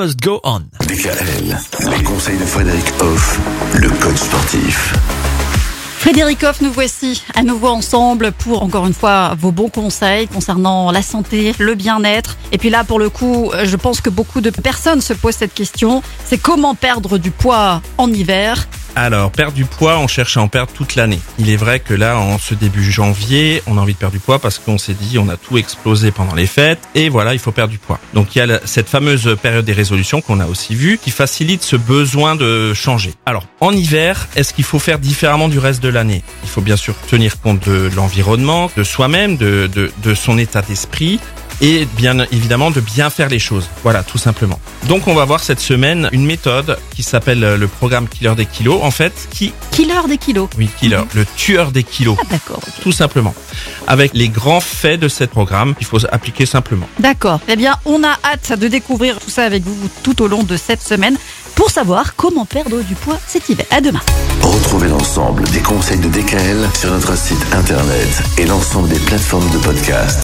Must go on. DKL, les conseils de Frédéric Hoff, le coach sportif. Frédéric Hoff, nous voici à nouveau ensemble pour encore une fois vos bons conseils concernant la santé, le bien-être. Et puis là, pour le coup, je pense que beaucoup de personnes se posent cette question. C'est comment perdre du poids en hiver? Alors, perdre du poids, on cherche à en perdre toute l'année. Il est vrai que là, en ce début janvier, on a envie de perdre du poids parce qu'on s'est dit, on a tout explosé pendant les fêtes et voilà, il faut perdre du poids. Donc, il y a cette fameuse période des résolutions qu'on a aussi vue qui facilite ce besoin de changer. Alors, en hiver, est-ce qu'il faut faire différemment du reste de l'année? Il faut bien sûr tenir compte de l'environnement, de soi-même, de, de, de son état d'esprit et bien évidemment de bien faire les choses. Voilà, tout simplement. Donc on va voir cette semaine une méthode qui s'appelle euh, le programme Killer des kilos, en fait, qui... Killer des kilos Oui, Killer, le tueur des kilos. Ah d'accord. Tout simplement. Avec les grands faits de ce programme qu'il faut appliquer simplement. D'accord. Eh bien, on a hâte de découvrir tout ça avec vous tout au long de cette semaine pour savoir comment perdre du poids cet hiver. À demain. Retrouvez l'ensemble des conseils de DKL sur notre site internet et l'ensemble des plateformes de podcast.